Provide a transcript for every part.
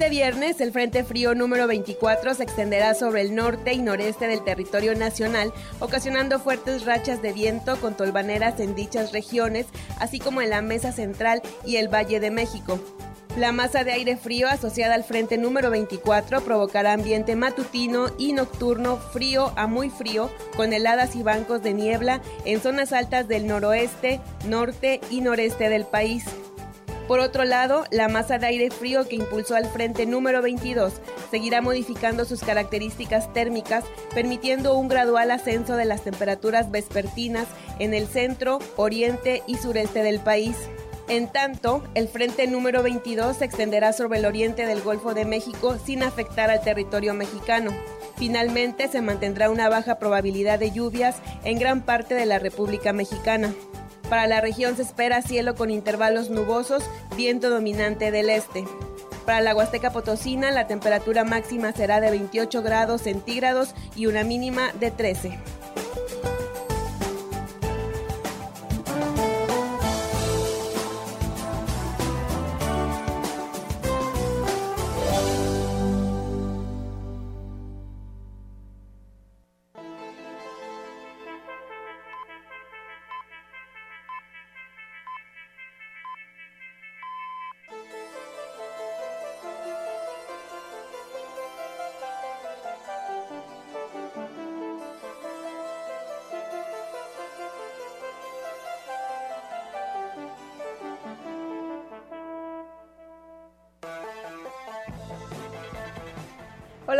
Este viernes, el Frente Frío número 24 se extenderá sobre el norte y noreste del territorio nacional, ocasionando fuertes rachas de viento con tolvaneras en dichas regiones, así como en la Mesa Central y el Valle de México. La masa de aire frío asociada al frente número 24 provocará ambiente matutino y nocturno frío a muy frío, con heladas y bancos de niebla en zonas altas del noroeste, norte y noreste del país. Por otro lado, la masa de aire frío que impulsó al frente número 22 seguirá modificando sus características térmicas, permitiendo un gradual ascenso de las temperaturas vespertinas en el centro, oriente y sureste del país. En tanto, el frente número 22 se extenderá sobre el oriente del Golfo de México sin afectar al territorio mexicano. Finalmente, se mantendrá una baja probabilidad de lluvias en gran parte de la República Mexicana. Para la región se espera cielo con intervalos nubosos, viento dominante del este. Para la Huasteca Potosina, la temperatura máxima será de 28 grados centígrados y una mínima de 13.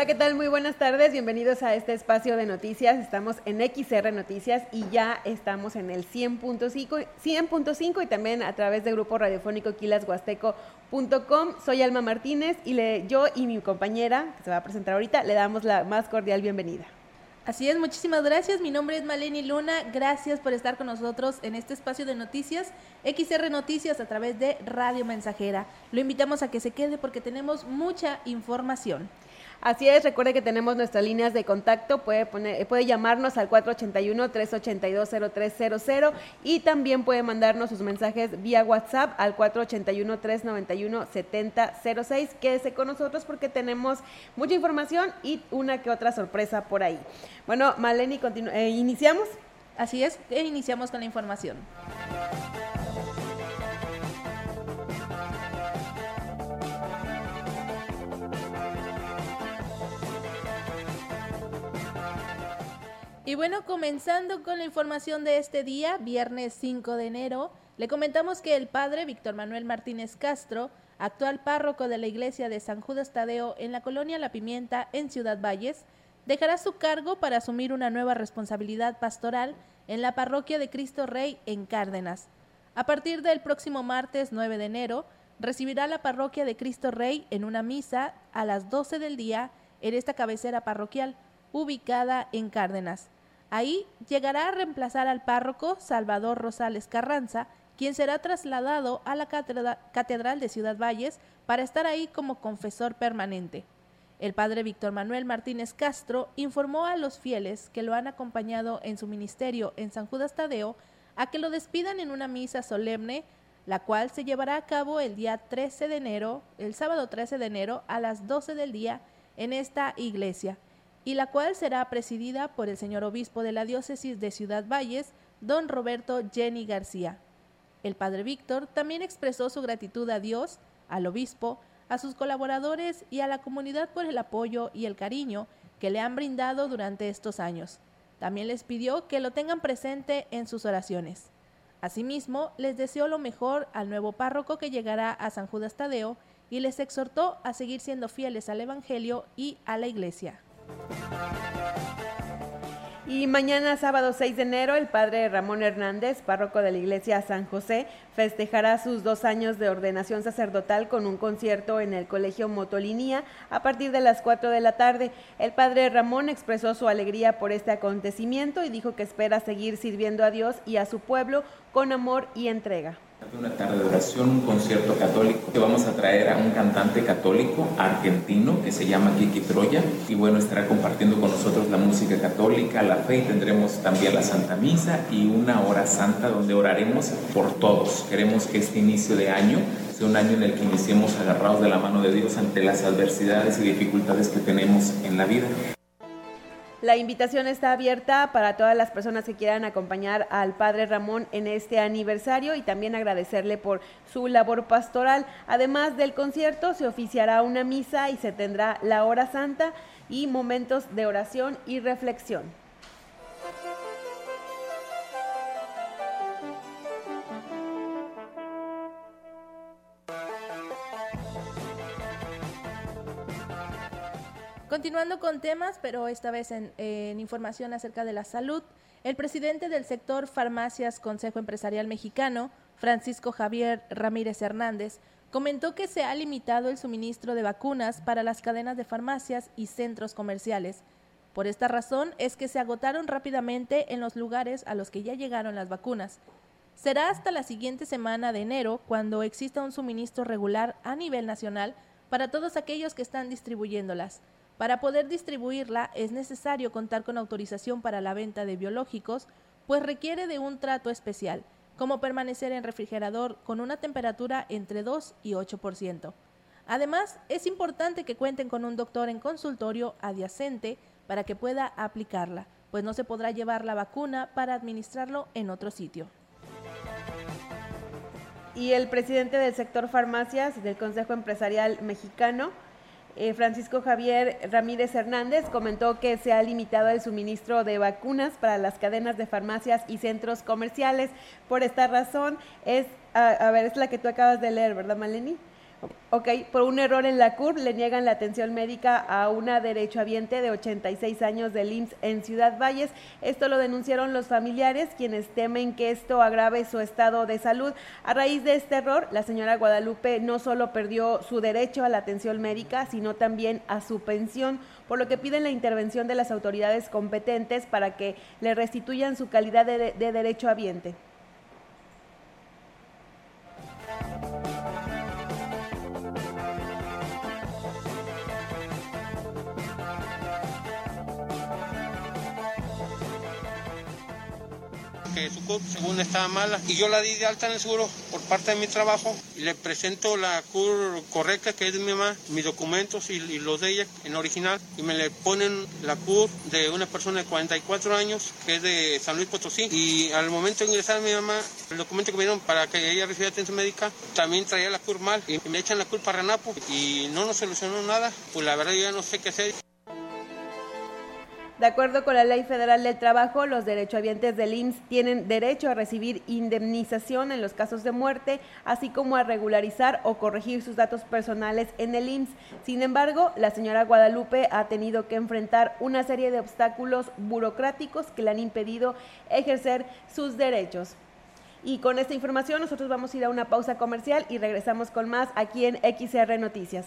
¿Qué tal? Muy buenas tardes. Bienvenidos a este espacio de noticias. Estamos en XR Noticias y ya estamos en el 100.5 100.5 y también a través del grupo radiofónico quilashuasteco.com. Soy Alma Martínez y le, yo y mi compañera, que se va a presentar ahorita, le damos la más cordial bienvenida. Así es, muchísimas gracias. Mi nombre es Maleni Luna. Gracias por estar con nosotros en este espacio de noticias, XR Noticias a través de Radio Mensajera. Lo invitamos a que se quede porque tenemos mucha información. Así es, recuerde que tenemos nuestras líneas de contacto, puede, poner, puede llamarnos al 481-382-0300 y también puede mandarnos sus mensajes vía WhatsApp al 481-391-7006. Quédese con nosotros porque tenemos mucha información y una que otra sorpresa por ahí. Bueno, Maleni, eh, ¿iniciamos? Así es, e iniciamos con la información. Y bueno, comenzando con la información de este día, viernes 5 de enero, le comentamos que el padre Víctor Manuel Martínez Castro, actual párroco de la iglesia de San Judas Tadeo en la colonia La Pimienta en Ciudad Valles, dejará su cargo para asumir una nueva responsabilidad pastoral en la parroquia de Cristo Rey en Cárdenas. A partir del próximo martes 9 de enero, recibirá la parroquia de Cristo Rey en una misa a las 12 del día en esta cabecera parroquial, ubicada en Cárdenas. Ahí llegará a reemplazar al párroco Salvador Rosales Carranza, quien será trasladado a la Catedral de Ciudad Valles para estar ahí como confesor permanente. El padre Víctor Manuel Martínez Castro informó a los fieles que lo han acompañado en su ministerio en San Judas Tadeo a que lo despidan en una misa solemne, la cual se llevará a cabo el día 13 de enero, el sábado 13 de enero a las 12 del día en esta iglesia y la cual será presidida por el señor obispo de la diócesis de Ciudad Valles, don Roberto Jenny García. El padre Víctor también expresó su gratitud a Dios, al obispo, a sus colaboradores y a la comunidad por el apoyo y el cariño que le han brindado durante estos años. También les pidió que lo tengan presente en sus oraciones. Asimismo, les deseó lo mejor al nuevo párroco que llegará a San Judas Tadeo y les exhortó a seguir siendo fieles al Evangelio y a la Iglesia. Y mañana, sábado 6 de enero, el padre Ramón Hernández, párroco de la iglesia San José, festejará sus dos años de ordenación sacerdotal con un concierto en el Colegio Motolinía a partir de las 4 de la tarde. El padre Ramón expresó su alegría por este acontecimiento y dijo que espera seguir sirviendo a Dios y a su pueblo con amor y entrega. Una tarde de oración, un concierto católico que vamos a traer a un cantante católico argentino que se llama Kiki Troya y bueno, estará compartiendo con nosotros la música católica, la fe y tendremos también la Santa Misa y una hora santa donde oraremos por todos. Queremos que este inicio de año sea un año en el que iniciemos agarrados de la mano de Dios ante las adversidades y dificultades que tenemos en la vida. La invitación está abierta para todas las personas que quieran acompañar al Padre Ramón en este aniversario y también agradecerle por su labor pastoral. Además del concierto, se oficiará una misa y se tendrá la hora santa y momentos de oración y reflexión. Continuando con temas, pero esta vez en, información acerca de la salud, el presidente del sector Farmacias Consejo Empresarial Mexicano, Francisco Javier Ramírez Hernández, comentó que se ha limitado el suministro de vacunas para las cadenas de farmacias y centros comerciales. Por esta razón es que se agotaron rápidamente en los lugares a los que ya llegaron las vacunas. Será hasta la siguiente semana de enero cuando exista un suministro regular a nivel nacional para todos aquellos que están distribuyéndolas. Para poder distribuirla es necesario contar con autorización para la venta de biológicos, pues requiere de un trato especial, como permanecer en refrigerador con una temperatura entre 2 y 8%. Además, es importante que cuenten con un doctor en consultorio adyacente para que pueda aplicarla, pues no se podrá llevar la vacuna para administrarlo en otro sitio. Y el presidente del sector farmacias del Consejo Empresarial Mexicano, eh, Francisco Javier Ramírez Hernández comentó que se ha limitado el suministro de vacunas para las cadenas de farmacias y centros comerciales. Por esta razón, es, a ver, es la que tú acabas de leer, ¿verdad, Maleni? Ok, por un error en la CUR le niegan la atención médica a una derechohabiente de 86 años del IMSS en Ciudad Valles. Esto lo denunciaron los familiares, quienes temen que esto agrave su estado de salud. A raíz de este error, la señora Guadalupe no solo perdió su derecho a la atención médica, sino también a su pensión, por lo que piden la intervención de las autoridades competentes para que le restituyan su calidad de, de derechohabiente. Su CUR según estaba mala y yo la di de alta en el seguro por parte de mi trabajo y le presento la CUR correcta que es de mi mamá, mis documentos y, los de ella en original y me le ponen la CUR de una persona de 44 años que es de San Luis Potosí y al momento de ingresar a mi mamá el documento que me dieron para que ella recibiera atención médica también traía la CUR mal y me echan la CUR para Ranapo y no nos solucionó nada pues la verdad yo ya no sé qué hacer. De acuerdo con la Ley Federal del Trabajo, los derechohabientes del IMSS tienen derecho a recibir indemnización en los casos de muerte, así como a regularizar o corregir sus datos personales en el IMSS. Sin embargo, la señora Guadalupe ha tenido que enfrentar una serie de obstáculos burocráticos que le han impedido ejercer sus derechos. Y con esta información nosotros vamos a ir a una pausa comercial y regresamos con más aquí en XR Noticias.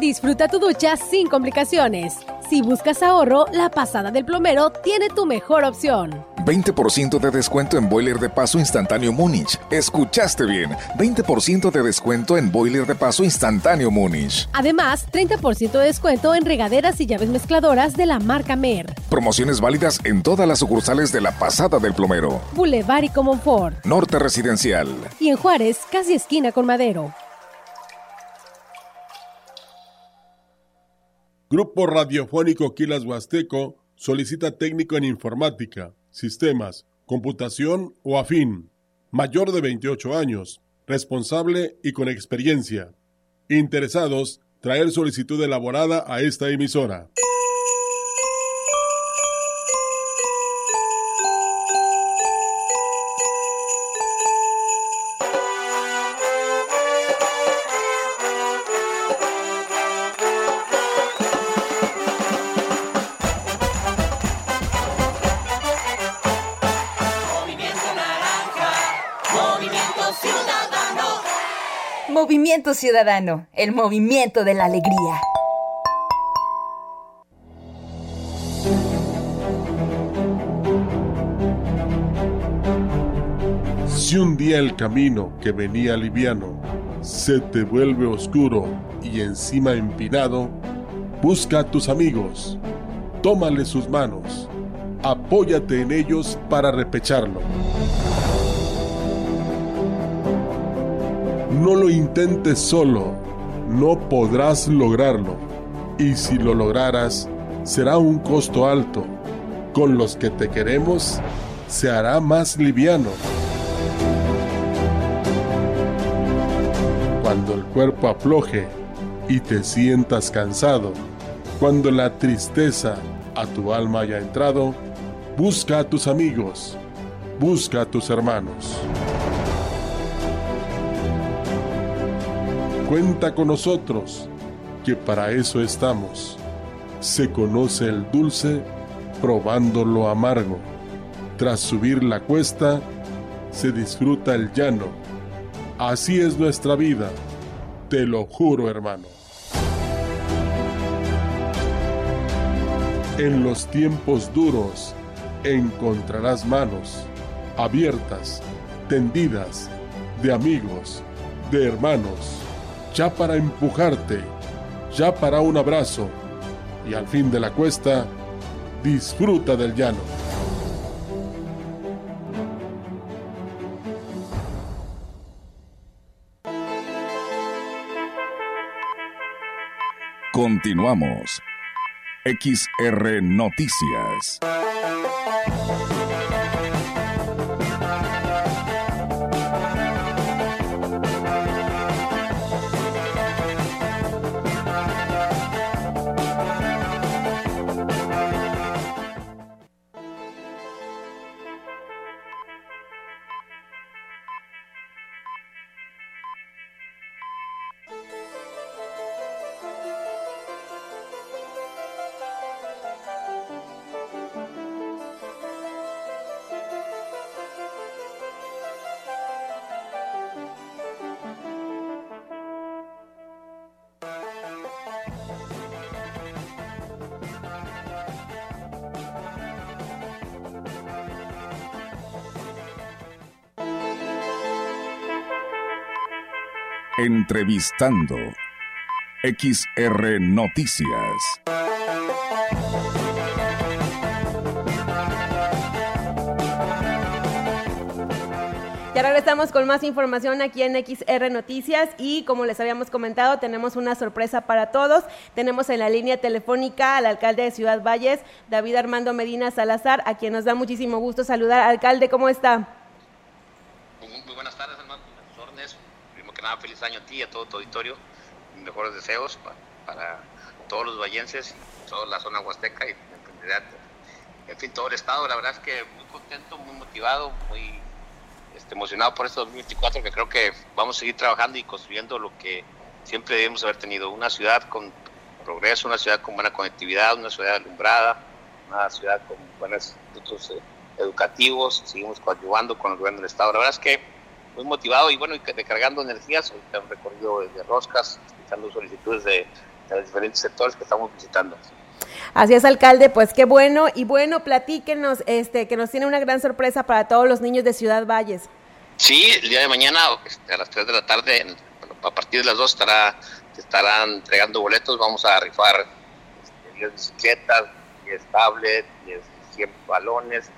Disfruta tu ducha sin complicaciones. Si buscas ahorro, la pasada del plomero tiene tu mejor opción. 20% de descuento en boiler de paso instantáneo Múnich. Escuchaste bien. 20% de descuento en boiler de paso instantáneo Múnich. Además, 30% de descuento en regaderas y llaves mezcladoras de la marca Mer. Promociones válidas en todas las sucursales de la pasada del plomero. Boulevard y Comonfort. Norte Residencial. Y en Juárez, casi esquina con Madero. Grupo Radiofónico Quilas Huasteco solicita técnico en informática, sistemas, computación o afín, mayor de 28 años, responsable y con experiencia. Interesados, traer solicitud elaborada a esta emisora. Ciudadano, el movimiento de la alegría. Si un día el camino que venía liviano se te vuelve oscuro y encima empinado, busca a tus amigos, tómale sus manos, apóyate en ellos para repecharlo. No lo intentes solo, no podrás lograrlo. Y si lo lograras, será un costo alto. Con los que te queremos, se hará más liviano. Cuando el cuerpo afloje y te sientas cansado, cuando la tristeza a tu alma haya entrado, busca a tus amigos, busca a tus hermanos. Cuenta con nosotros, que para eso estamos. Se conoce el dulce probando lo amargo. Tras subir la cuesta, se disfruta el llano. Así es nuestra vida, te lo juro hermano. En los tiempos duros encontrarás manos abiertas, tendidas, de amigos, de hermanos ya para empujarte, ya para un abrazo, y al fin de la cuesta, disfruta del llano. Continuamos. XR Noticias. Entrevistando. XR Noticias. Ya regresamos con más información aquí en XR Noticias y como les habíamos comentado, tenemos una sorpresa para todos. Tenemos en la línea telefónica al alcalde de Ciudad Valles, David Armando Medina Salazar, a quien nos da muchísimo gusto saludar. Alcalde, ¿cómo está? Muy, buenas tardes, hermano. Primero que nada, feliz año a ti y a todo tu auditorio. Mejores deseos para, todos los vallenses toda la zona huasteca y en fin, todo el estado. La verdad es que muy contento, muy motivado, muy este, emocionado por este 2024 que creo que vamos a seguir trabajando y construyendo lo que siempre debemos haber tenido, una ciudad con progreso, una ciudad con buena conectividad, una ciudad alumbrada, una ciudad con buenos institutos eh, educativos, seguimos coadyuvando con el gobierno del Estado. La verdad es que muy motivado y bueno, y recargando energías, ahorita un recorrido de roscas, escuchando solicitudes de, de los diferentes sectores que estamos visitando. Así es, alcalde, pues qué bueno. Y bueno, platíquenos, este, que nos tiene una gran sorpresa para todos los niños de Ciudad Valles. Sí, el día de mañana, este, a las 3 de la tarde, a partir de las 2 estará, estarán entregando boletos. Vamos a rifar 10 este, bicicletas, 10 tablets, 10, 100 balones,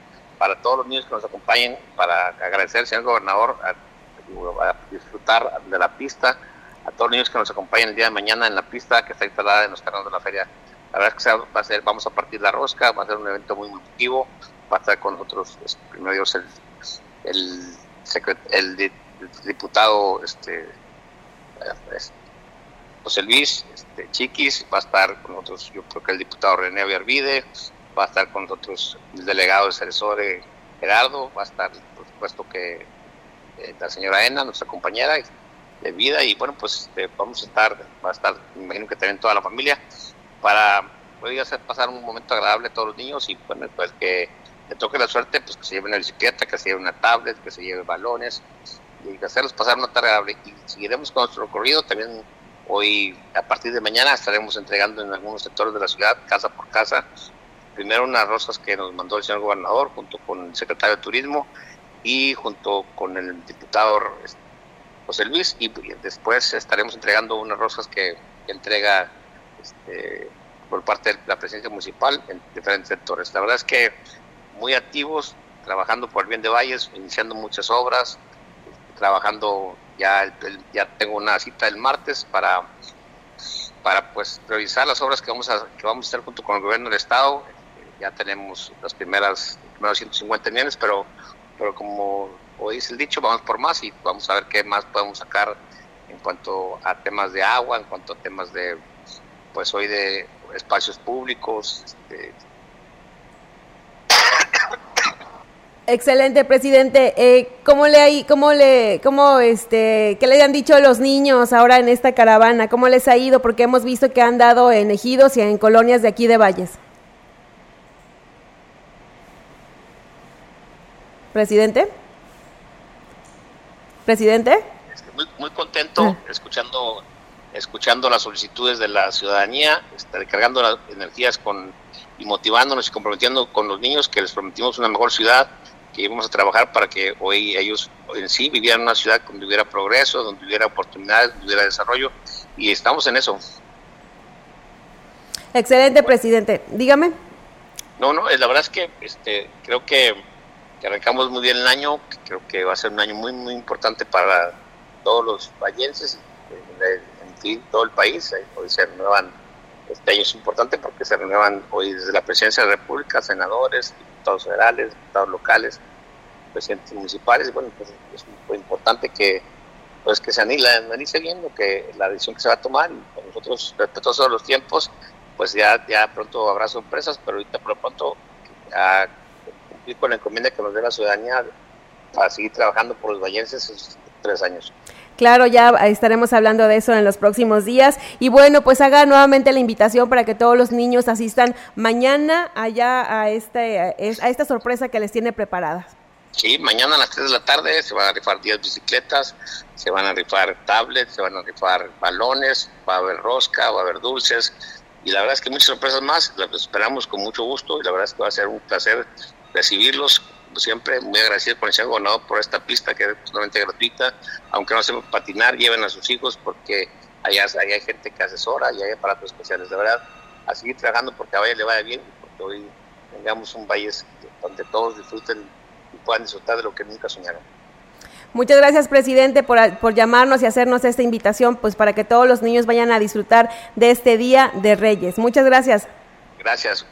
para todos los niños que nos acompañen, para agradecer al señor gobernador a, disfrutar de la pista, a todos los niños que nos acompañen el día de mañana en la pista que está instalada en los terrenos de la feria. La verdad es que va a ser, vamos a partir la rosca, va a ser un evento muy emotivo, va a estar con nosotros, pues, primero el, el, diputado este, José Luis este, Chiquis, va a estar con nosotros, yo creo que el diputado René Villarvide, va a estar con nosotros el delegado de Ceresore Gerardo, va a estar, por supuesto, que eh, la señora Ena, nuestra compañera de vida, y bueno, pues este, vamos a estar, va a estar, me imagino que también toda la familia, para poder hacer pasar un momento agradable a todos los niños y bueno, pues que le toque la suerte, pues que se lleve una bicicleta, que se lleve una tablet, que se lleve balones y hacerlos pasar una tarde agradable. Y seguiremos con nuestro recorrido también hoy, a partir de mañana, estaremos entregando en algunos sectores de la ciudad, casa por casa, primero unas rosas que nos mandó el señor gobernador junto con el secretario de Turismo y junto con el diputado este, José Luis y después estaremos entregando unas rosas que entrega este, por parte de la presidencia municipal en diferentes sectores. La verdad es que muy activos, trabajando por el bien de Valles, iniciando muchas obras, trabajando ya, ya tengo una cita el martes para para pues priorizar las obras que vamos a que vamos a hacer junto con el gobierno del estado ya tenemos las primeras primeros 150 millones pero pero como hoy dice el dicho vamos por más y vamos a ver qué más podemos sacar en cuanto a temas de agua en cuanto a temas de pues hoy de espacios públicos. Este... Excelente, presidente. Eh, ¿Cómo le hay, cómo le, cómo este, qué le han dicho los niños ahora en esta caravana? ¿Cómo les ha ido? Porque hemos visto que han dado en ejidos y en colonias de aquí de Valles. Presidente. Presidente. Muy, muy contento ah. escuchando escuchando las solicitudes de la ciudadanía, este, recargando las energías con, y motivándonos y comprometiendo con los niños que les prometimos una mejor ciudad, que íbamos a trabajar para que hoy ellos en sí vivieran en una ciudad donde hubiera progreso, donde hubiera oportunidades, donde hubiera desarrollo, y estamos en eso. Excelente, presidente. Dígame. No, no, la verdad es que este, creo que arrancamos muy bien el año, creo que va a ser un año muy, muy importante para todos los vallenses, todo el país. Eh, hoy se renuevan, este año es importante porque se renuevan hoy desde la presidencia de la República, senadores, diputados federales, diputados locales, presidentes municipales. Bueno, pues es importante que pues que se analice bien lo que la decisión que se va a tomar y con nosotros respetuosos los tiempos pues ya ya pronto habrá sorpresas pero ahorita por lo pronto a cumplir con la encomienda que nos dé la ciudadanía para seguir trabajando por los vallenses esos tres años Claro, ya estaremos hablando de eso en los próximos días. Y bueno, pues haga nuevamente la invitación para que todos los niños asistan mañana allá a, este, a esta sorpresa que les tiene preparada. Sí, mañana a las 3 de la tarde se van a rifar 10 bicicletas, se van a rifar tablets, se van a rifar balones, va a haber rosca, va a haber dulces. Y la verdad es que muchas sorpresas más, las esperamos con mucho gusto y la verdad es que va a ser un placer recibirlos siempre muy agradecido con el señor gobernador por esta pista que es totalmente gratuita, aunque no sepan patinar, lleven a sus hijos porque allá, hay gente que asesora y hay aparatos especiales, de verdad, a seguir trabajando porque a Valle le vaya bien y porque hoy tengamos un valle donde todos disfruten y puedan disfrutar de lo que nunca soñaron. Muchas gracias, presidente, por, por, llamarnos y hacernos esta invitación, pues para que todos los niños vayan a disfrutar de este Día de Reyes. Muchas gracias. Gracias.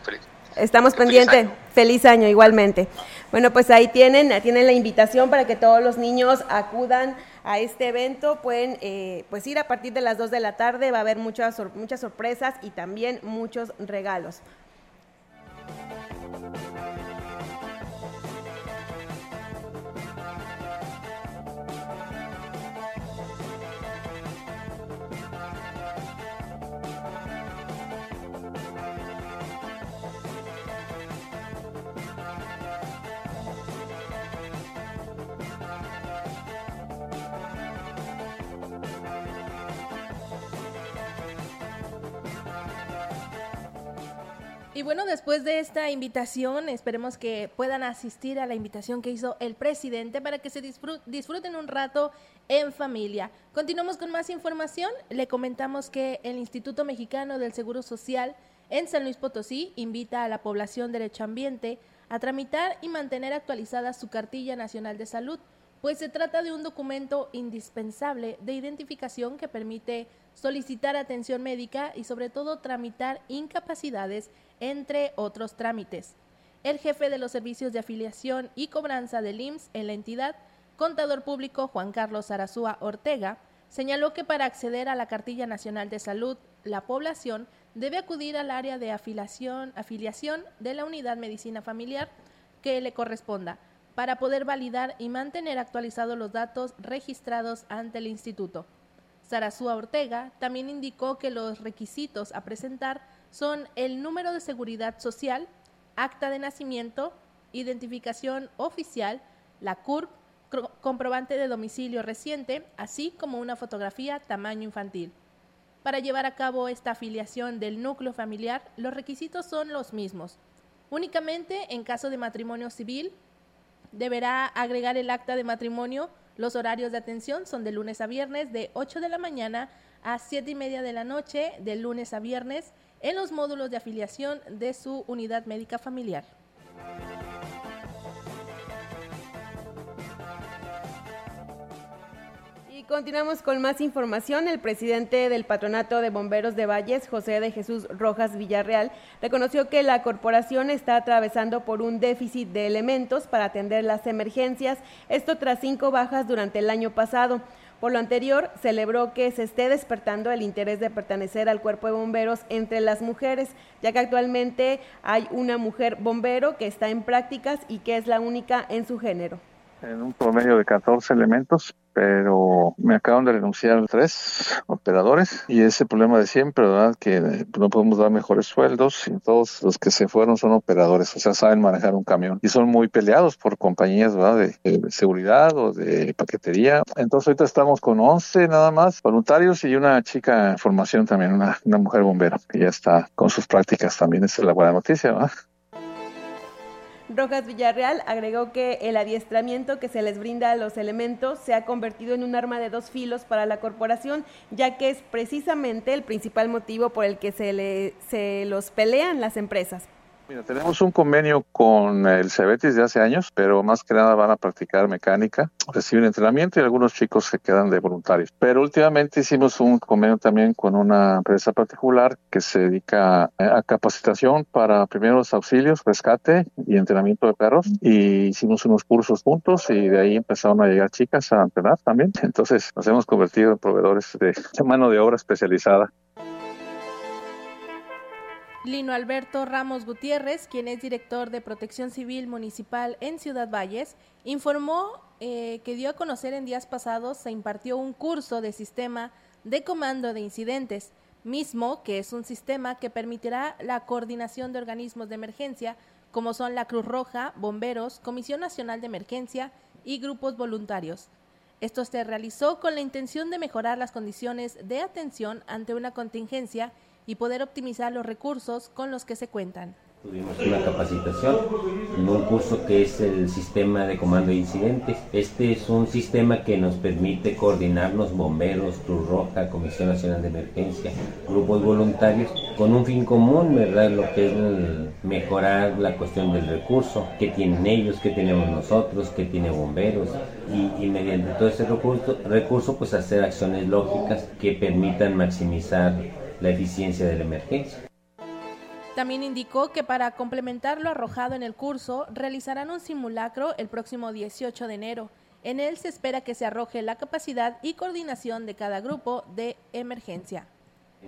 Estamos pendientes. Feliz año igualmente. Bueno, pues ahí tienen, tienen la invitación para que todos los niños acudan a este evento. Pueden eh, pues ir a partir de las 2 de la tarde, va a haber muchas, muchas sorpresas y también muchos regalos. Y bueno, después de esta invitación, esperemos que puedan asistir a la invitación que hizo el presidente para que se disfruten un rato en familia. Continuamos con más información. Le comentamos que el Instituto Mexicano del Seguro Social en San Luis Potosí invita a la población derechoambiente a tramitar y mantener actualizada su cartilla nacional de salud, pues se trata de un documento indispensable de identificación que permite solicitar atención médica y sobre todo tramitar incapacidades entre otros trámites. El jefe de los servicios de afiliación y cobranza del IMSS en la entidad, contador público Juan Carlos Arazúa Ortega, señaló que para acceder a la Cartilla Nacional de Salud, la población debe acudir al área de afiliación, afiliación de la Unidad Medicina Familiar que le corresponda para poder validar y mantener actualizados los datos registrados ante el instituto. Sarazúa Ortega también indicó que los requisitos a presentar son el número de seguridad social, acta de nacimiento, identificación oficial, la CURP, comprobante de domicilio reciente, así como una fotografía tamaño infantil. Para llevar a cabo esta afiliación del núcleo familiar, los requisitos son los mismos. Únicamente en caso de matrimonio civil, deberá agregar el acta de matrimonio. Los horarios de atención son de lunes a viernes de 8 de la mañana a 7 y media de la noche, de lunes a viernes, en los módulos de afiliación de su unidad médica familiar. Continuamos con más información. El presidente del Patronato de Bomberos de Valles, José de Jesús Rojas Villarreal, reconoció que la corporación está atravesando por un déficit de elementos para atender las emergencias, esto tras cinco bajas durante el año pasado. Por lo anterior, celebró que se esté despertando el interés de pertenecer al cuerpo de bomberos entre las mujeres, ya que actualmente hay una mujer bombero que está en prácticas y que es la única en su género. En un promedio de 14 elementos pero me acaban de renunciar tres operadores y ese problema de siempre, ¿verdad? Que no podemos dar mejores sueldos y todos los que se fueron son operadores, o sea, saben manejar un camión y son muy peleados por compañías, ¿verdad? De, seguridad o de paquetería. Entonces ahorita estamos con 11 nada más voluntarios y una chica en formación también, una, una mujer bombera que ya está con sus prácticas también. Esa es la buena noticia, ¿verdad? Rojas Villarreal agregó que el adiestramiento que se les brinda a los elementos se ha convertido en un arma de dos filos para la corporación, ya que es precisamente el principal motivo por el que se, le, se los pelean las empresas. Mira, tenemos un convenio con el Cebetis de hace años, pero más que nada van a practicar mecánica, reciben entrenamiento y algunos chicos se quedan de voluntarios. Pero últimamente hicimos un convenio también con una empresa particular que se dedica a capacitación para primeros auxilios, rescate y entrenamiento de perros. Y hicimos unos cursos juntos y de ahí empezaron a llegar chicas a entrenar también. Entonces nos hemos convertido en proveedores de mano de obra especializada. Lino Alberto Ramos Gutiérrez, quien es director de Protección Civil Municipal en Ciudad Valles, informó eh, que dio a conocer en días pasados se impartió un curso de sistema de comando de incidentes, mismo que es un sistema que permitirá la coordinación de organismos de emergencia como son la Cruz Roja, Bomberos, Comisión Nacional de Emergencia y grupos voluntarios. Esto se realizó con la intención de mejorar las condiciones de atención ante una contingencia y poder optimizar los recursos con los que se cuentan. Tuvimos una capacitación en un curso que es el sistema de comando de incidentes. Este es un sistema que nos permite coordinarnos bomberos, Cruz Roja, Comisión Nacional de Emergencia, grupos voluntarios, con un fin común, ¿verdad? Lo que es mejorar la cuestión del recurso, que tienen ellos, que tenemos nosotros, que tiene bomberos, y, y mediante todo ese recurso, recurso, pues hacer acciones lógicas que permitan maximizar la eficiencia de la emergencia. También indicó que para complementar lo arrojado en el curso, realizarán un simulacro el próximo 18 de enero. En él se espera que se arroje la capacidad y coordinación de cada grupo de emergencia.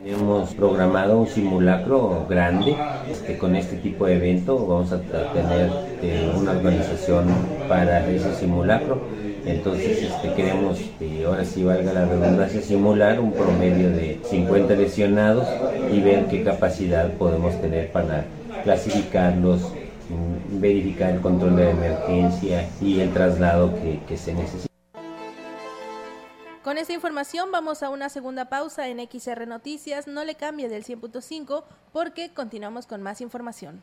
Hemos programado un simulacro grande este, con este tipo de evento. Vamos a tener eh, una organización para ese simulacro. Entonces este, queremos, este, ahora sí valga la redundancia, simular un promedio de 50 lesionados y ver qué capacidad podemos tener para clasificarlos, mm, verificar el control de emergencia y el traslado que, que se necesita. Con esta información vamos a una segunda pausa en XR Noticias. No le cambie del 100.5 porque continuamos con más información.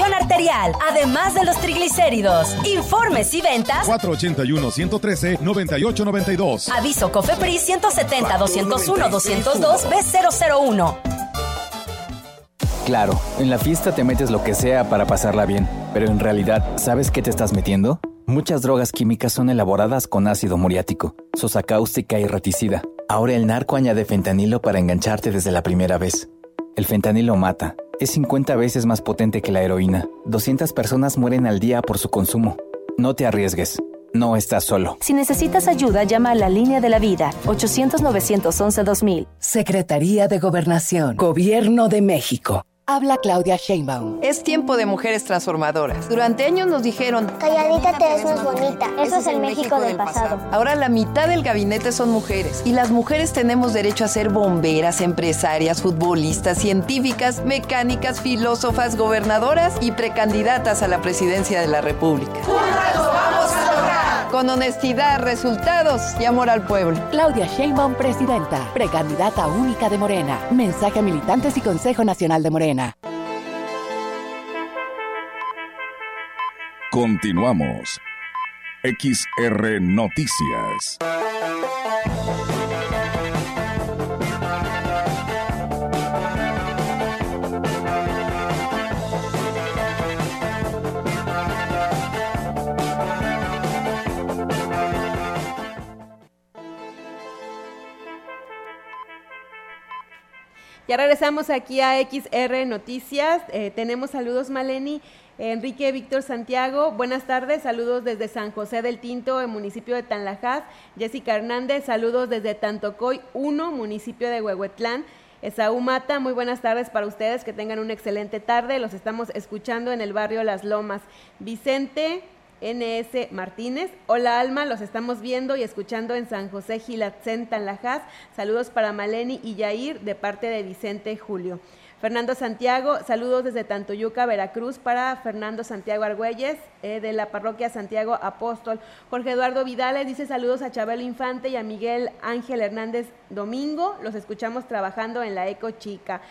arterial, además de los triglicéridos. Informes y ventas 481-113-9892. Aviso COFEPRIS 170-201-202 B001. Claro, en la fiesta te metes lo que sea para pasarla bien, pero en realidad, ¿sabes qué te estás metiendo? Muchas drogas químicas son elaboradas con ácido muriático, sosa cáustica y reticida. Ahora el narco añade fentanilo para engancharte desde la primera vez. El fentanilo mata. Es 50 veces más potente que la heroína. 200 personas mueren al día por su consumo. No te arriesgues. No estás solo. Si necesitas ayuda, llama a la línea de la vida 800-911-2000. Secretaría de Gobernación. Gobierno de México. Habla Claudia Sheinbaum. Es tiempo de mujeres transformadoras. Durante años nos dijeron, calladita te ves más bonita. Eso es el México, del pasado. Ahora la mitad del gabinete son mujeres y las mujeres tenemos derecho a ser bomberas, empresarias, futbolistas, científicas, mecánicas, filósofas, gobernadoras y precandidatas a la presidencia de la República. ¡Juntas Con honestidad, resultados y amor al pueblo. Claudia Sheinbaum, presidenta, precandidata única de Morena. Mensaje a militantes y Consejo Nacional de Morena. Continuamos. XR Noticias. Ya regresamos aquí a XR Noticias. Eh, tenemos saludos, Maleni. Enrique Víctor Santiago, buenas tardes, saludos desde San José del Tinto, en municipio de Tanlajas. Jessica Hernández, saludos desde Tantocoy 1, municipio de Huehuetlán. Esaú Mata, muy buenas tardes para ustedes, que tengan una excelente tarde. Los estamos escuchando en el barrio Las Lomas. Vicente NS Martínez, hola Alma, los estamos viendo y escuchando en San José Gilatzen, Tanlajas. Saludos para Maleni y Yair de parte de Vicente Julio. Fernando Santiago, saludos desde Tantoyuca, Veracruz, para Fernando Santiago Argüelles, eh, de la parroquia Santiago Apóstol. Jorge Eduardo Vidales dice saludos a Chabelo Infante y a Miguel Ángel Hernández Domingo. Los escuchamos trabajando en la Eco Chica.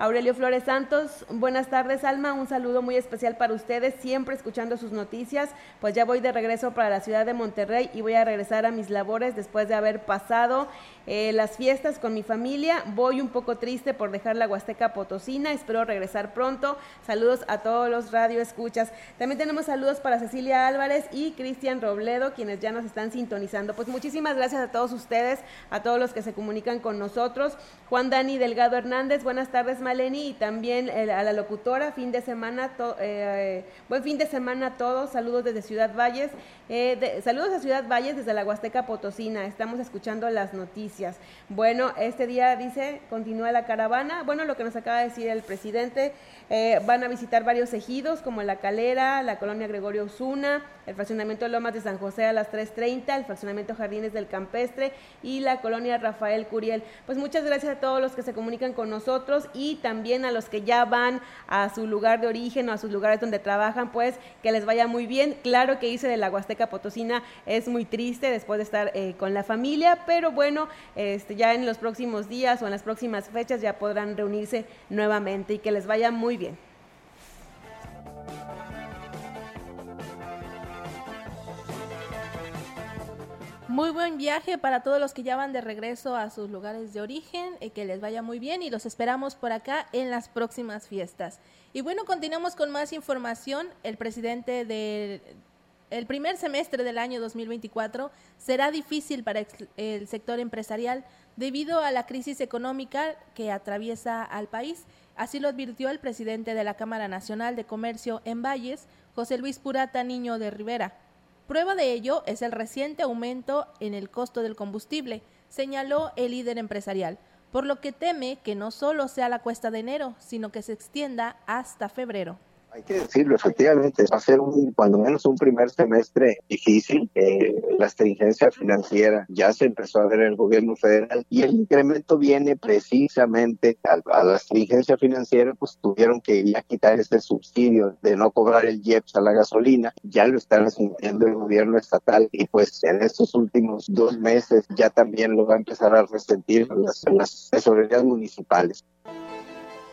Aurelio Flores Santos, buenas tardes Alma, un saludo muy especial para ustedes, siempre escuchando sus noticias, pues ya voy de regreso para la ciudad de Monterrey y voy a regresar a mis labores después de haber pasado eh, las fiestas con mi familia. Voy un poco triste por dejar la Huasteca Potosina, espero regresar pronto. Saludos a todos los radioescuchas. También tenemos saludos para Cecilia Álvarez y Cristian Robledo, quienes ya nos están sintonizando. Pues muchísimas gracias a todos ustedes, a todos los que se comunican con nosotros. Juan Dani Delgado Hernández, buenas tardes Maleni y también eh, a la locutora, fin de semana, eh, buen fin de semana a todos, saludos desde Ciudad Valles, eh, saludos a Ciudad Valles desde la Huasteca Potosina, estamos escuchando las noticias. Bueno, este día dice, continúa la caravana, bueno, lo que nos acaba de decir el presidente, van a visitar varios ejidos como La Calera, la colonia Gregorio Osuna, el fraccionamiento Lomas de San José a las 3.30, el fraccionamiento Jardines del Campestre y la colonia Rafael Curiel. Pues muchas gracias a todos los que se comunican con nosotros y también a los que ya van a su lugar de origen o a sus lugares donde trabajan, pues que les vaya muy bien. Claro que hice de la Huasteca Potosina es muy triste después de estar eh, con la familia, pero bueno, este, ya en los próximos días o en las próximas fechas ya podrán reunirse nuevamente y que les vaya muy bien. Muy buen viaje para todos los que ya van de regreso a sus lugares de origen, y que les vaya muy bien y los esperamos por acá en las próximas fiestas. Y bueno, continuamos con más información. El presidente del el primer semestre del año 2024 será difícil para el sector empresarial debido a la crisis económica que atraviesa al país. Así lo advirtió el presidente de la Cámara Nacional de Comercio en Valles, José Luis Purata Niño de Rivera. Prueba de ello es el reciente aumento en el costo del combustible, señaló el líder empresarial, por lo que teme que no solo sea la cuesta de enero, sino que se extienda hasta febrero. Hay que decirlo, efectivamente, va a ser un, cuando menos un primer semestre difícil. Eh, la estringencia financiera ya se empezó a ver en el gobierno federal y el incremento viene precisamente a, la estringencia financiera, pues tuvieron que ya quitar este subsidio de no cobrar el IEPS a la gasolina, ya lo están haciendo el gobierno estatal y pues en estos últimos dos meses ya también lo va a empezar a resentir las, las tesorerías municipales.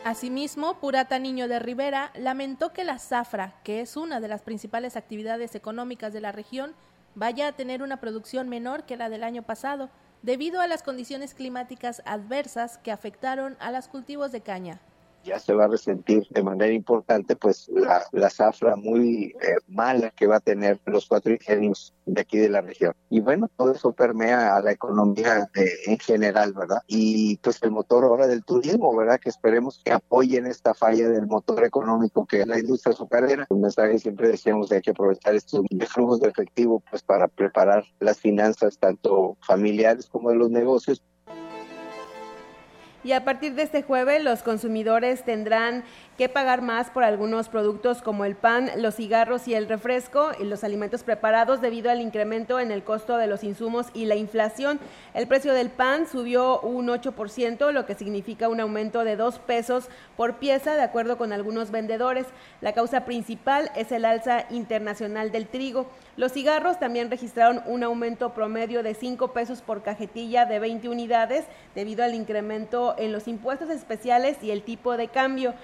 Asimismo, Purata Niño de Rivera lamentó que la zafra, que es una de las principales actividades económicas de la región, vaya a tener una producción menor que la del año pasado, debido a las condiciones climáticas adversas que afectaron a los cultivos de caña ya se va a resentir de manera importante pues la, la zafra muy eh, mala que va a tener los cuatro ingenios de aquí de la región. Y bueno, todo eso permea a la economía en general, ¿verdad? Y pues el motor ahora del turismo, ¿verdad? Que esperemos que apoyen esta falla del motor económico que es la industria azucarera. Un mensaje siempre decíamos de hay que aprovechar estos flujos de efectivo pues para preparar las finanzas tanto familiares como de los negocios y a partir de este jueves los consumidores tendrán que pagar más por algunos productos como el pan, los cigarros y el refresco y los alimentos preparados debido al incremento en el costo de los insumos y la inflación. El precio del pan subió un 8%, lo que significa un aumento de 2 pesos por pieza, de acuerdo con algunos vendedores. La causa principal es el alza internacional del trigo. Los cigarros también registraron un aumento promedio de 5 pesos por cajetilla de 20 unidades debido al incremento en los impuestos especiales y el tipo de cambio.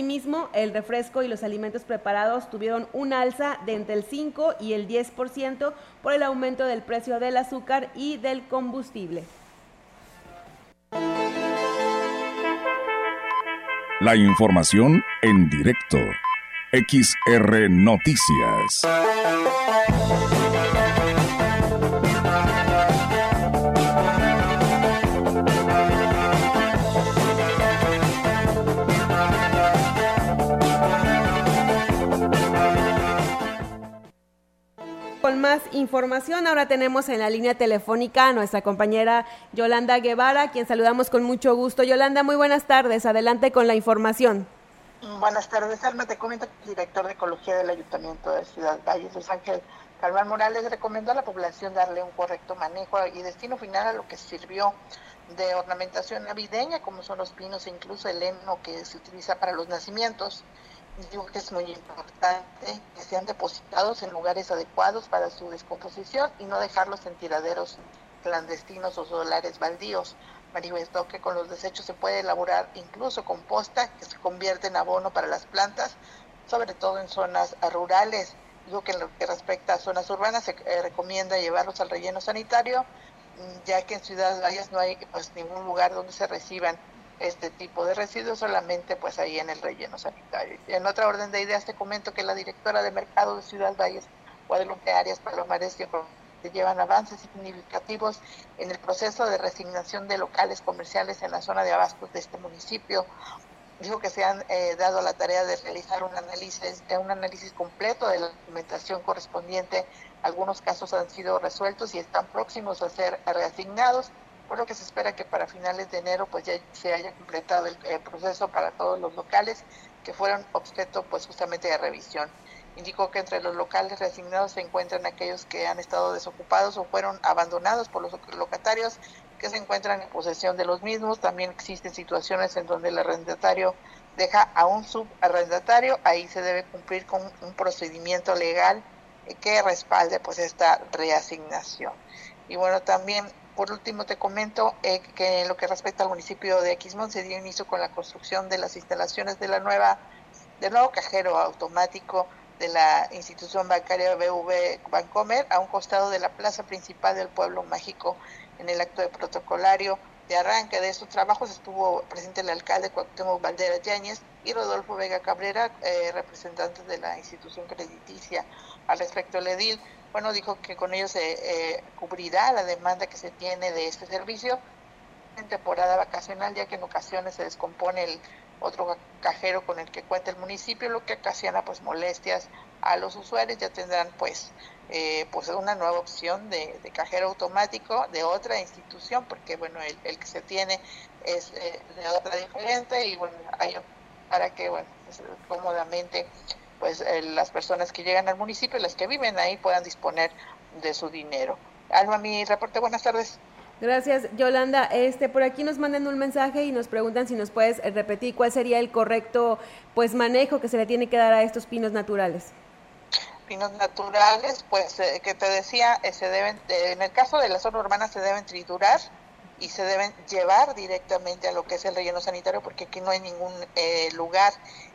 Asimismo, el refresco y los alimentos preparados tuvieron un alza de entre el 5 y el 10% por el aumento del precio del azúcar y del combustible. La información en directo. XR Noticias. Información. Ahora tenemos en la línea telefónica a nuestra compañera Yolanda Guevara, quien saludamos con mucho gusto. Yolanda, muy buenas tardes. Adelante con la información. Buenas tardes, Alma. Te comento que el director de Ecología del Ayuntamiento de Ciudad Valles, Luis Ángel Calván Morales, recomendó a la población darle un correcto manejo y destino final a lo que sirvió de ornamentación navideña, como son los pinos e incluso el heno que se utiliza para los nacimientos. Digo que es muy importante que sean depositados en lugares adecuados para su descomposición y no dejarlos en tiraderos clandestinos o solares baldíos. Manifestó que con los desechos se puede elaborar incluso composta que se convierte en abono para las plantas, sobre todo en zonas rurales. Digo que en lo que respecta a zonas urbanas se eh, recomienda llevarlos al relleno sanitario, mm, ya que en Ciudad Valles no hay pues, ningún lugar donde se reciban este tipo de residuos solamente pues ahí en el relleno sanitario. En otra orden de ideas te comento que la directora de mercado de Ciudad Valles, Guadalupe Arias Palomares, que llevan avances significativos en el proceso de resignación de locales comerciales en la zona de abastos de este municipio. Dijo que se han eh, dado la tarea de realizar un análisis, un análisis completo de la documentación correspondiente. Algunos casos han sido resueltos y están próximos a ser reasignados por lo que se espera que para finales de enero pues ya se haya completado el, proceso para todos los locales que fueron objeto pues justamente de revisión. Indicó que entre los locales reasignados se encuentran aquellos que han estado desocupados o fueron abandonados por los locatarios que se encuentran en posesión de los mismos. También existen situaciones en donde el arrendatario deja a un subarrendatario, ahí se debe cumplir con un procedimiento legal que respalde pues esta reasignación. Y bueno, también por último, te comento eh, que en lo que respecta al municipio de Quismón se dio inicio con la construcción de las instalaciones de la nueva, del nuevo cajero automático de la institución bancaria BV Bancomer a un costado de la plaza principal del pueblo mágico en el acto de protocolario de arranque de estos trabajos estuvo presente el alcalde Cuauhtémoc Valdera Yáñez y Rodolfo Vega Cabrera, eh, representantes de la institución crediticia. Al respecto, el edil bueno, dijo que con ello se eh, cubrirá la demanda que se tiene de este servicio en temporada vacacional, ya que en ocasiones se descompone el otro cajero con el que cuenta el municipio, lo que ocasiona pues molestias a los usuarios. Ya tendrán pues eh, pues una nueva opción de, cajero automático de otra institución, porque bueno el, que se tiene es eh, de otra diferente y bueno hay para que bueno pues, cómodamente pues eh, las personas que llegan al municipio, las que viven ahí, puedan disponer de su dinero. Alma, mi reporte, buenas tardes. Gracias, Yolanda. Este, por aquí nos mandan un mensaje y nos preguntan si nos puedes eh, repetir cuál sería el correcto pues manejo que se le tiene que dar a estos pinos naturales. Pinos naturales, pues eh, que te decía, se deben, en el caso de la zona urbana se deben triturar y se deben llevar directamente a lo que es el relleno sanitario porque aquí no hay ningún lugar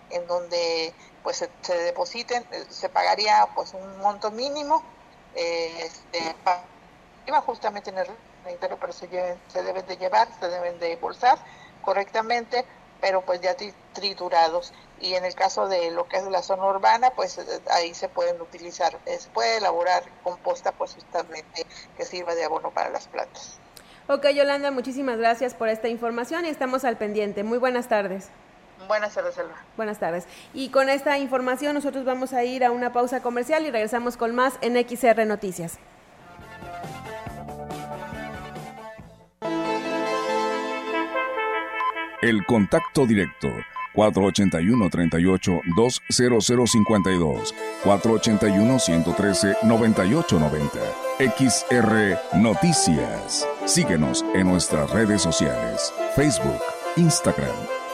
en donde pues se, depositen, eh, se pagaría pues un monto mínimo, eh, este, iba justamente en el sanitario, pero se, se deben de llevar, se deben de bolsar correctamente, pero pues ya triturados. Y en el caso de lo que es la zona urbana, pues eh, ahí se pueden utilizar, se puede elaborar composta pues justamente que sirva de abono para las plantas. Ok, Yolanda, muchísimas gracias por esta información y estamos al pendiente. Muy buenas tardes. Buenas tardes, Elba. Buenas tardes. Y con esta información nosotros vamos a ir a una pausa comercial y regresamos con más en XR Noticias. El contacto directo 481-38-20052, 481-113-9890. XR Noticias. Síguenos en nuestras redes sociales, Facebook, Instagram,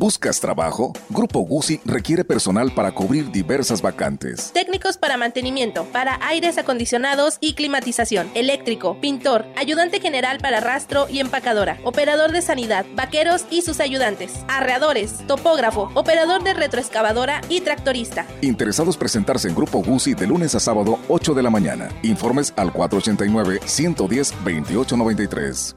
¿Buscas trabajo? Grupo Guzzi requiere personal para cubrir diversas vacantes. Técnicos para mantenimiento, para aires acondicionados y climatización, eléctrico, pintor, ayudante general para rastro y empacadora, operador de sanidad, vaqueros y sus ayudantes, arreadores, topógrafo, operador de retroexcavadora y tractorista. Interesados presentarse en Grupo Guzzi de lunes a sábado 8 de la mañana. Informes al 489 110 2893.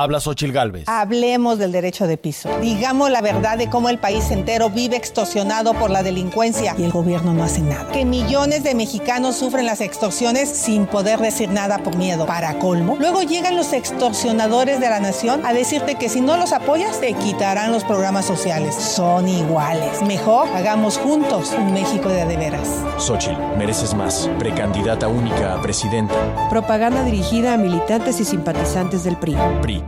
Habla Xochil Gálvez. Hablemos del derecho de piso. Digamos la verdad de cómo el país entero vive extorsionado por la delincuencia y el gobierno no hace nada. Que millones de mexicanos sufren las extorsiones sin poder decir nada por miedo. Para colmo, luego llegan los extorsionadores de la nación a decirte que si no los apoyas te quitarán los programas sociales. Son iguales. Mejor hagamos juntos un México de adeveras. Xochil, mereces más. Precandidata única a presidenta. Propaganda dirigida a militantes y simpatizantes del PRI. PRI.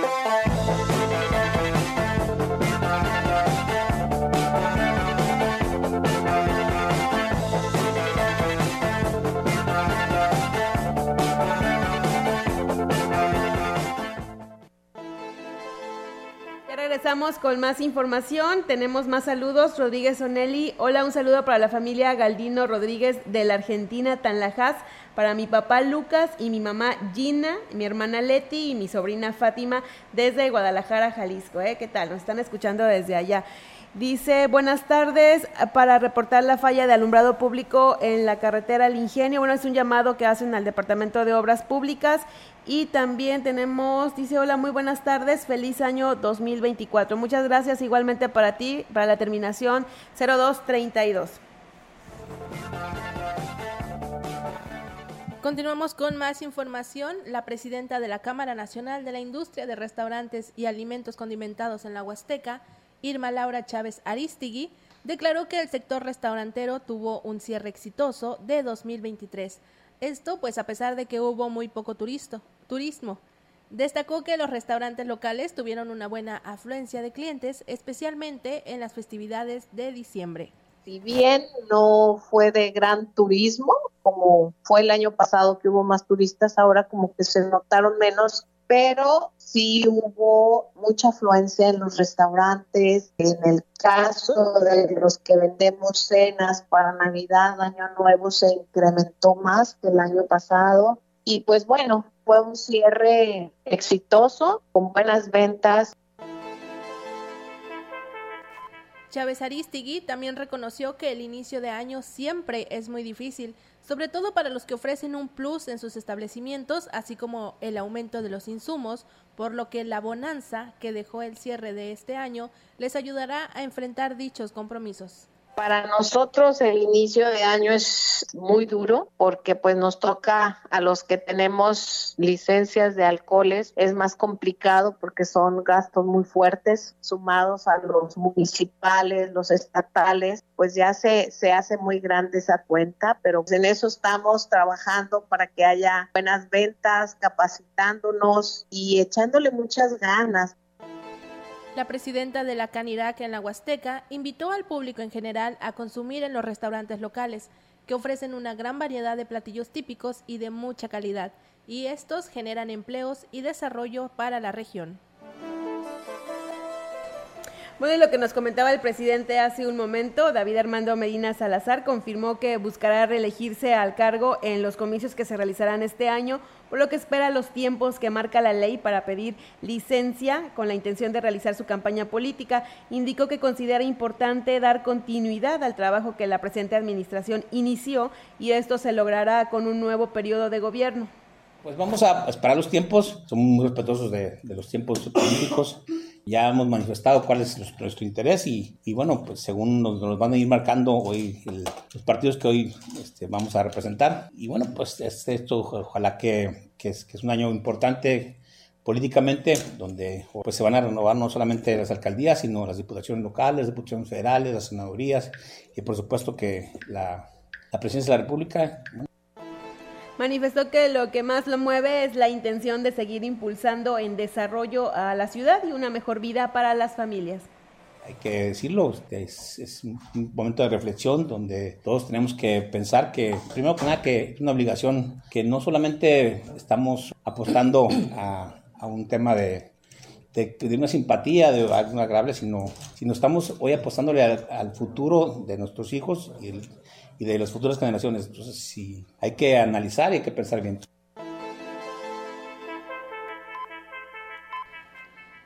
Regresamos con más información. Tenemos más saludos. Rodríguez Onelli. Hola, un saludo para la familia Galdino Rodríguez de la Argentina, Tanlajas. Para mi papá Lucas y mi mamá Gina, mi hermana Leti y mi sobrina Fátima desde Guadalajara, Jalisco. ¿eh? ¿Qué tal? Nos están escuchando desde allá. Dice, buenas tardes, para reportar la falla de alumbrado público en la carretera El Ingenio. Bueno, es un llamado que hacen al Departamento de Obras Públicas. Y también tenemos, dice, hola, muy buenas tardes, feliz año 2024. Muchas gracias igualmente para ti, para la terminación 0232. Continuamos con más información. La presidenta de la Cámara Nacional de la Industria de Restaurantes y Alimentos Condimentados en la Huasteca, Irma Laura Chávez Aristigui, declaró que el sector restaurantero tuvo un cierre exitoso de 2023. Esto pues a pesar de que hubo muy poco turisto, turismo. Destacó que los restaurantes locales tuvieron una buena afluencia de clientes, especialmente en las festividades de diciembre. Si bien no fue de gran turismo, como fue el año pasado que hubo más turistas, ahora como que se notaron menos, pero sí hubo mucha afluencia en los restaurantes. En el caso de los que vendemos cenas para Navidad, Año Nuevo, se incrementó más que el año pasado. Y pues bueno, fue un cierre exitoso, con buenas ventas. Chávez Aristigui también reconoció que el inicio de año siempre es muy difícil, sobre todo para los que ofrecen un plus en sus establecimientos, así como el aumento de los insumos, por lo que la bonanza que dejó el cierre de este año les ayudará a enfrentar dichos compromisos. Para nosotros el inicio de año es muy duro porque pues nos toca a los que tenemos licencias de alcoholes, es más complicado porque son gastos muy fuertes sumados a los municipales, los estatales, pues ya se, se hace muy grande esa cuenta, pero en eso estamos trabajando para que haya buenas ventas, capacitándonos y echándole muchas ganas. La presidenta de la Canirac en la Huasteca invitó al público en general a consumir en los restaurantes locales, que ofrecen una gran variedad de platillos típicos y de mucha calidad, y estos generan empleos y desarrollo para la región. Bueno, y lo que nos comentaba el presidente hace un momento, David Armando Medina Salazar, confirmó que buscará reelegirse al cargo en los comicios que se realizarán este año, por lo que espera los tiempos que marca la ley para pedir licencia con la intención de realizar su campaña política. Indicó que considera importante dar continuidad al trabajo que la presente administración inició y esto se logrará con un nuevo periodo de gobierno. Pues vamos a esperar los tiempos, somos muy respetuosos de, los tiempos políticos ya hemos manifestado cuál es nuestro interés y, bueno, pues según nos, van a ir marcando hoy el, los partidos que hoy este, vamos a representar. Y bueno, pues es esto ojalá que, que, es, un año importante políticamente, donde pues se van a renovar no solamente las alcaldías, sino las diputaciones locales, las diputaciones federales, las senadurías y por supuesto que la, presidencia de la República. Manifestó que lo que más lo mueve es la intención de seguir impulsando en desarrollo a la ciudad y una mejor vida para las familias. hay que decirlo, es, un momento de reflexión donde todos tenemos que pensar que, primero que nada, que es una obligación que no solamente estamos apostando a, a un tema de, de, de, una simpatía, de algo agradable, sino, sino estamos hoy apostándole al, al futuro de nuestros hijos y, el, y, de las futuras generaciones. Entonces, sí, hay que analizar y hay que pensar bien.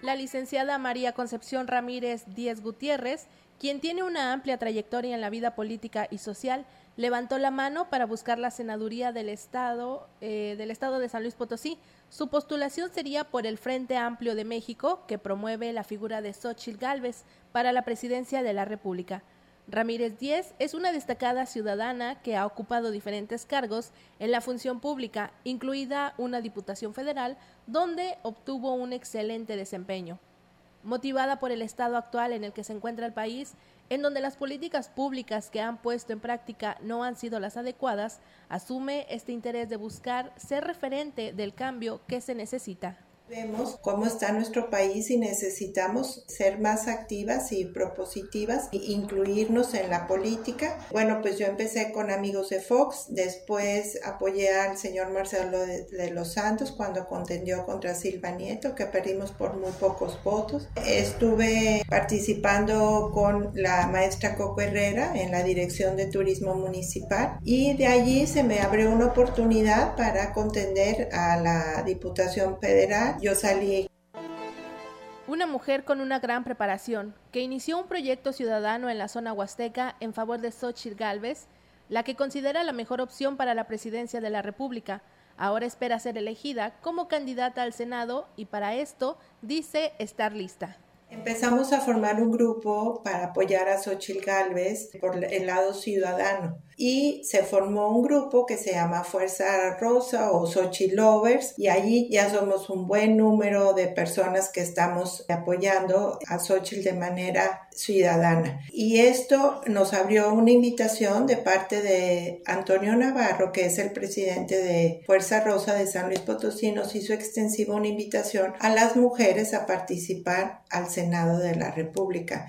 La licenciada María Concepción Ramírez Díez Gutiérrez, quien tiene una amplia trayectoria en la vida política y social, levantó la mano para buscar la senaduría del Estado, eh, del Estado de San Luis Potosí. Su postulación sería por el Frente Amplio de México, que promueve la figura de Xochitl Gálvez para la presidencia de la República. Ramírez Díez es una destacada ciudadana que ha ocupado diferentes cargos en la función pública, incluida una diputación federal, donde obtuvo un excelente desempeño. Motivada por el estado actual en el que se encuentra el país, en donde las políticas públicas que han puesto en práctica no han sido las adecuadas, asume este interés de buscar ser referente del cambio que se necesita. Vemos cómo está nuestro país y necesitamos ser más activas y propositivas e incluirnos en la política. Bueno, pues yo empecé con Amigos de Fox, después apoyé al señor Marcelo de, los Santos cuando contendió contra Silva Nieto, que perdimos por muy pocos votos. Estuve participando con la maestra Coco Herrera en la Dirección de Turismo Municipal y de allí se me abrió una oportunidad para contender a la Diputación Federal yo salí. Una mujer con una gran preparación, que inició un proyecto ciudadano en la zona huasteca en favor de Xochitl Galvez, la que considera la mejor opción para la presidencia de la República. Ahora espera ser elegida como candidata al Senado y para esto dice estar lista. Empezamos a formar un grupo para apoyar a Xochitl Galvez por el lado ciudadano y se formó un grupo que se llama Fuerza Rosa o Xochitl Lovers y allí ya somos un buen número de personas que estamos apoyando a Xochitl de manera ciudadana. Y esto nos abrió una invitación de parte de Antonio Navarro, que es el presidente de Fuerza Rosa de San Luis Potosí, nos hizo extensiva una invitación a las mujeres a participar al Senado de la República.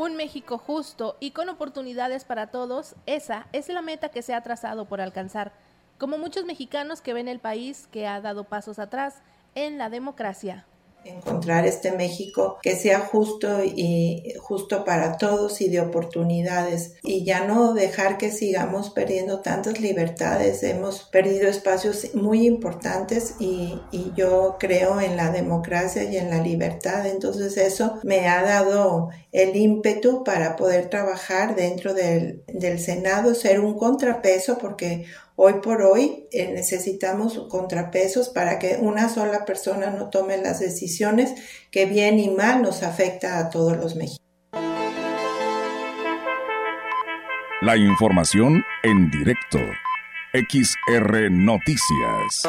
Un México justo y con oportunidades para todos, esa es la meta que se ha trazado por alcanzar, como muchos mexicanos que ven el país que ha dado pasos atrás en la democracia encontrar este México que sea justo y justo para todos y de oportunidades y ya no dejar que sigamos perdiendo tantas libertades. Hemos perdido espacios muy importantes y, y yo creo en la democracia y en la libertad. Entonces eso me ha dado el ímpetu para poder trabajar dentro del, del Senado, ser un contrapeso porque Hoy por hoy eh, necesitamos contrapesos para que una sola persona no tome las decisiones que bien y mal nos afecta a todos los mexicanos. La información en directo. XR Noticias.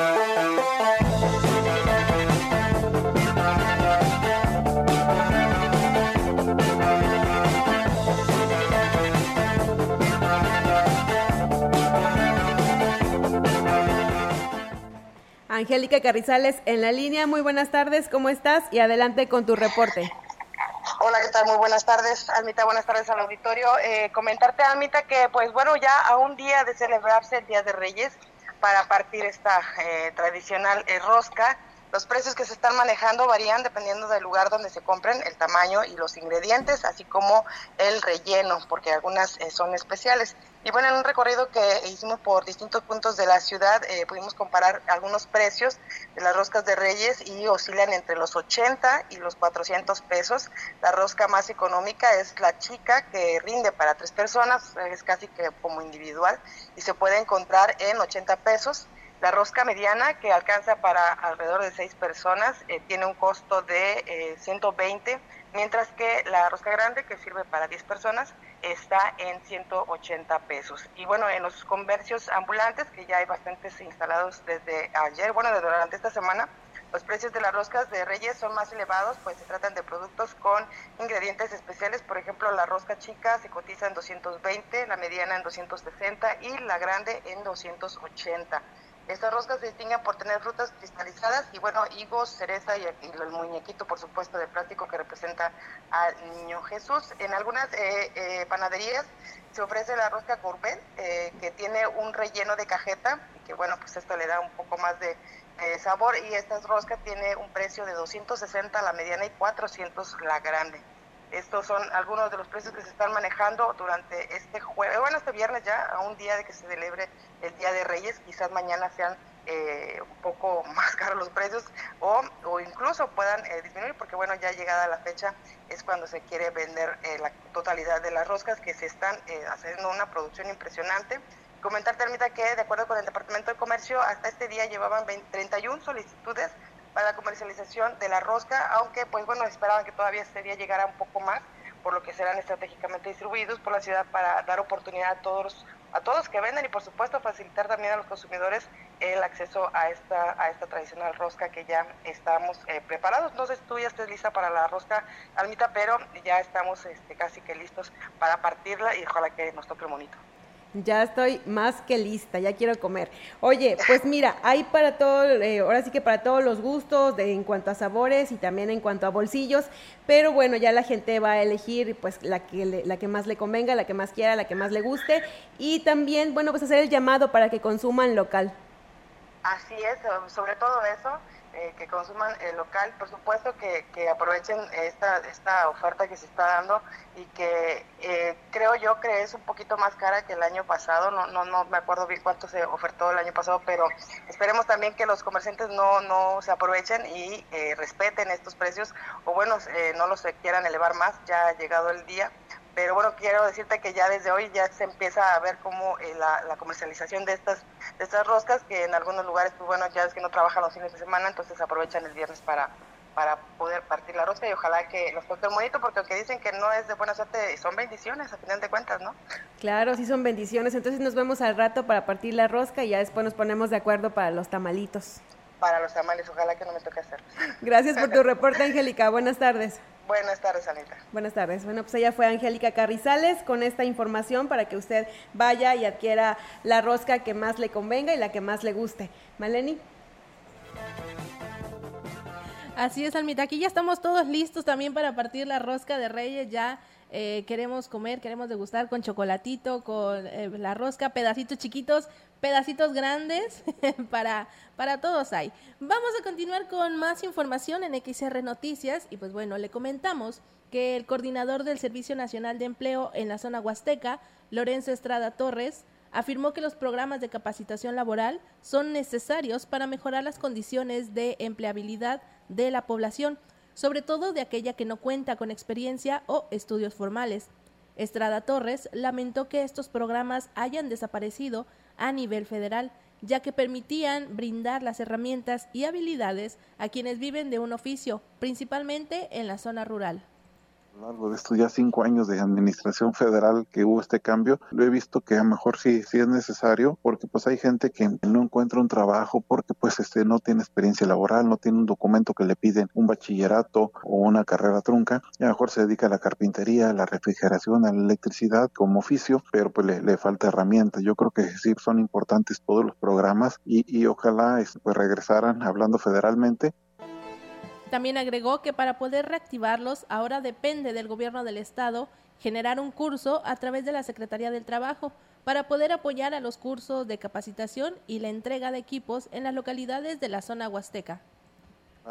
Angélica Carrizales en la línea. Muy buenas tardes, ¿cómo estás? Y adelante con tu reporte. Hola, ¿qué tal? Muy buenas tardes, Almita. Buenas tardes al auditorio. Eh, comentarte, Almita, que pues bueno, ya a un día de celebrarse el Día de Reyes para partir esta eh, tradicional eh, rosca, los precios que se están manejando varían dependiendo del lugar donde se compren, el tamaño y los ingredientes, así como el relleno, porque algunas eh, son especiales. Y bueno, en un recorrido que hicimos por distintos puntos de la ciudad, eh, pudimos comparar algunos precios de las roscas de Reyes y oscilan entre los 80 y los 400 pesos. La rosca más económica es la chica, que rinde para tres personas, es casi que como individual, y se puede encontrar en 80 pesos. La rosca mediana, que alcanza para alrededor de seis personas, eh, tiene un costo de eh, 120, mientras que la rosca grande, que sirve para 10 personas, está en 180 pesos. Y bueno, en los comercios ambulantes, que ya hay bastantes instalados desde ayer, bueno, desde durante esta semana, los precios de las roscas de Reyes son más elevados, pues se tratan de productos con ingredientes especiales. Por ejemplo, la rosca chica se cotiza en 220, la mediana en 260 y la grande en 280. Estas roscas se distinguen por tener frutas cristalizadas y bueno, higos, cereza y, el muñequito, por supuesto, de plástico que representa al niño Jesús. En algunas eh, eh, panaderías se ofrece la rosca gourmet, eh, que tiene un relleno de cajeta, que bueno, pues esto le da un poco más de sabor y estas roscas tiene un precio de 260 la mediana y 400 la grande. Estos son algunos de los precios que se están manejando durante este jueves, bueno, este viernes ya, a un día de que se celebre el Día de Reyes, quizás mañana sean eh, un poco más caros los precios o, o incluso puedan eh, disminuir porque bueno ya llegada la fecha es cuando se quiere vender eh, la totalidad de las roscas que se están haciendo una producción impresionante. Comentar termita que de acuerdo con el departamento de comercio hasta este día llevaban 31 solicitudes la comercialización de la rosca, aunque pues bueno, esperaban que todavía este día llegara un poco más, por lo que serán estratégicamente distribuidos por la ciudad para dar oportunidad a todos a todos que venden y por supuesto facilitar también a los consumidores el acceso a esta a esta tradicional rosca que ya estamos eh, preparados. No sé si tú ya estés lista para la rosca almita, pero ya estamos este, casi que listos para partirla y ojalá que nos toque el monito. Ya estoy más que lista, ya quiero comer. Oye, pues mira, hay para todo, eh, ahora sí que para todos los gustos, de, en cuanto a sabores y también en cuanto a bolsillos, pero bueno, ya la gente va a elegir pues la que, la que más le convenga, la que más quiera, la que más le guste y también, bueno, pues hacer el llamado para que consuman local. Así es, sobre todo eso eh, que consuman el local, por supuesto que, que, aprovechen esta, esta oferta que se está dando y que eh, creo yo que es un poquito más cara que el año pasado, no, no, no me acuerdo bien cuánto se ofertó el año pasado, pero esperemos también que los comerciantes no, no se aprovechen y eh, respeten estos precios o bueno, no los quieran elevar más, ya ha llegado el día pero bueno, quiero decirte que ya desde hoy ya se empieza a ver como eh, la, comercialización de estas de estas roscas, que en algunos lugares, pues bueno, ya es que no trabajan los fines de semana, entonces aprovechan el viernes para para poder partir la rosca y ojalá que nos toque bonito, porque aunque dicen que no es de buena suerte, son bendiciones a final de cuentas, ¿no? Claro, sí son bendiciones, entonces nos vemos al rato para partir la rosca y ya después nos ponemos de acuerdo para los tamalitos. Para los tamales, ojalá que no me toque hacer. Gracias por tu reporte, Angélica. Buenas tardes. Buenas tardes, Anita. Buenas tardes. Bueno, pues ella fue Angélica Carrizales con esta información para que usted vaya y adquiera la rosca que más le convenga y la que más le guste. Maleni. Así es, Almita. Aquí ya estamos todos listos también para partir la rosca de Reyes. Ya eh, queremos comer, queremos degustar con chocolatito, con eh, la rosca, pedacitos chiquitos pedacitos grandes para, para todos hay. Vamos a continuar con más información en XR Noticias y pues bueno, le comentamos que el coordinador del Servicio Nacional de Empleo en la zona huasteca, Lorenzo Estrada Torres, afirmó que los programas de capacitación laboral son necesarios para mejorar las condiciones de empleabilidad de la población, sobre todo de aquella que no cuenta con experiencia o estudios formales. Estrada Torres lamentó que estos programas hayan desaparecido a nivel federal, ya que permitían brindar las herramientas y habilidades a quienes viven de un oficio, principalmente en la zona rural lo largo de estos ya cinco años de administración federal que hubo este cambio, lo he visto que a lo mejor sí, sí es necesario, porque pues hay gente que no encuentra un trabajo porque pues este no tiene experiencia laboral, no tiene un documento que le piden un bachillerato o una carrera trunca, y a lo mejor se dedica a la carpintería, a la refrigeración, a la electricidad como oficio, pero pues le, falta herramientas. Yo creo que sí son importantes todos los programas y, y ojalá este, pues regresaran hablando federalmente también agregó que para poder reactivarlos ahora depende del gobierno del estado generar un curso a través de la Secretaría del Trabajo para poder apoyar a los cursos de capacitación y la entrega de equipos en las localidades de la zona huasteca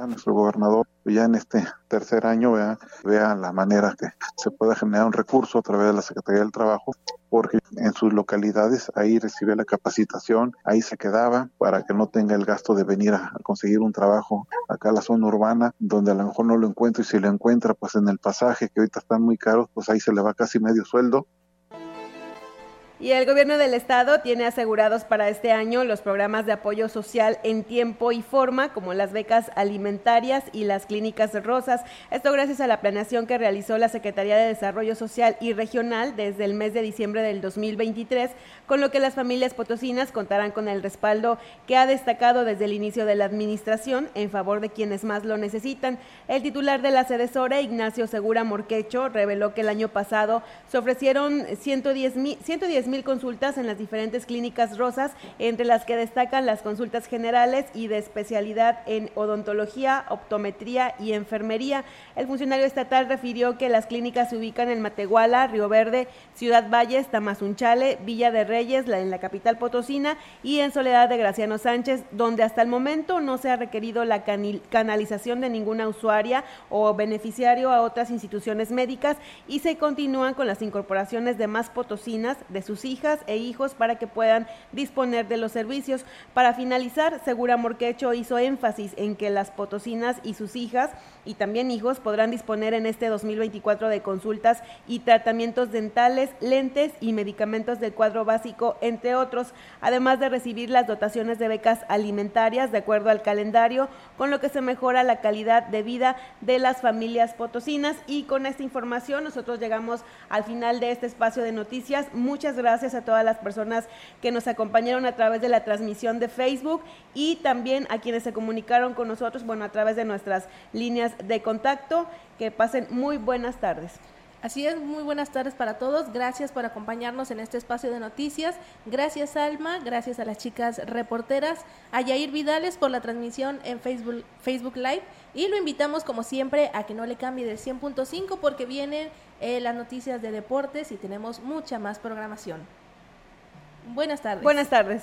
nuestro gobernador ya en este tercer año vea, vea la manera que se pueda generar un recurso a través de la Secretaría del Trabajo, porque en sus localidades ahí recibe la capacitación, ahí se quedaba para que no tenga el gasto de venir a, conseguir un trabajo acá a la zona urbana, donde a lo mejor no lo encuentra y si lo encuentra pues en el pasaje que ahorita están muy caros, pues ahí se le va casi medio sueldo y el gobierno del estado tiene asegurados para este año los programas de apoyo social en tiempo y forma, como las becas alimentarias y las clínicas rosas. Esto gracias a la planeación que realizó la Secretaría de Desarrollo Social y Regional desde el mes de diciembre del 2023, con lo que las familias potosinas contarán con el respaldo que ha destacado desde el inicio de la administración en favor de quienes más lo necesitan. El titular de la Cedesora, Ignacio Segura Morquecho, reveló que el año pasado se ofrecieron 110 mil 10.000 consultas en las diferentes clínicas rosas, entre las que destacan las consultas generales y de especialidad en odontología, optometría y enfermería. El funcionario estatal refirió que las clínicas se ubican en Matehuala, Río Verde, Ciudad Valles, Tamazunchale, Villa de Reyes, la, en la capital potosina, y en Soledad de Graciano Sánchez, donde hasta el momento no se ha requerido la canalización de ninguna usuaria o beneficiario a otras instituciones médicas y se continúan con las incorporaciones de más potosinas de sus hijas e hijos para que puedan disponer de los servicios. Para finalizar, Segura Morquecho hizo énfasis en que las potosinas y sus hijas y también hijos podrán disponer en este 2024 de consultas y tratamientos dentales, lentes y medicamentos del cuadro básico, entre otros, además de recibir las dotaciones de becas alimentarias de acuerdo al calendario, con lo que se mejora la calidad de vida de las familias potosinas. Y con esta información nosotros llegamos al final de este espacio de noticias. Muchas gracias a todas las personas que nos acompañaron a través de la transmisión de Facebook y también a quienes se comunicaron con nosotros, bueno, a través de nuestras líneas de contacto. Que pasen muy buenas tardes. Así es, muy buenas tardes para todos. Gracias por acompañarnos en este espacio de noticias. Gracias Alma, gracias a las chicas reporteras, a Yair Vidales por la transmisión en Facebook, Facebook Live y lo invitamos como siempre a que no le cambie del 100.5 porque vienen eh, las noticias de deportes y tenemos mucha más programación. Buenas tardes. Buenas tardes.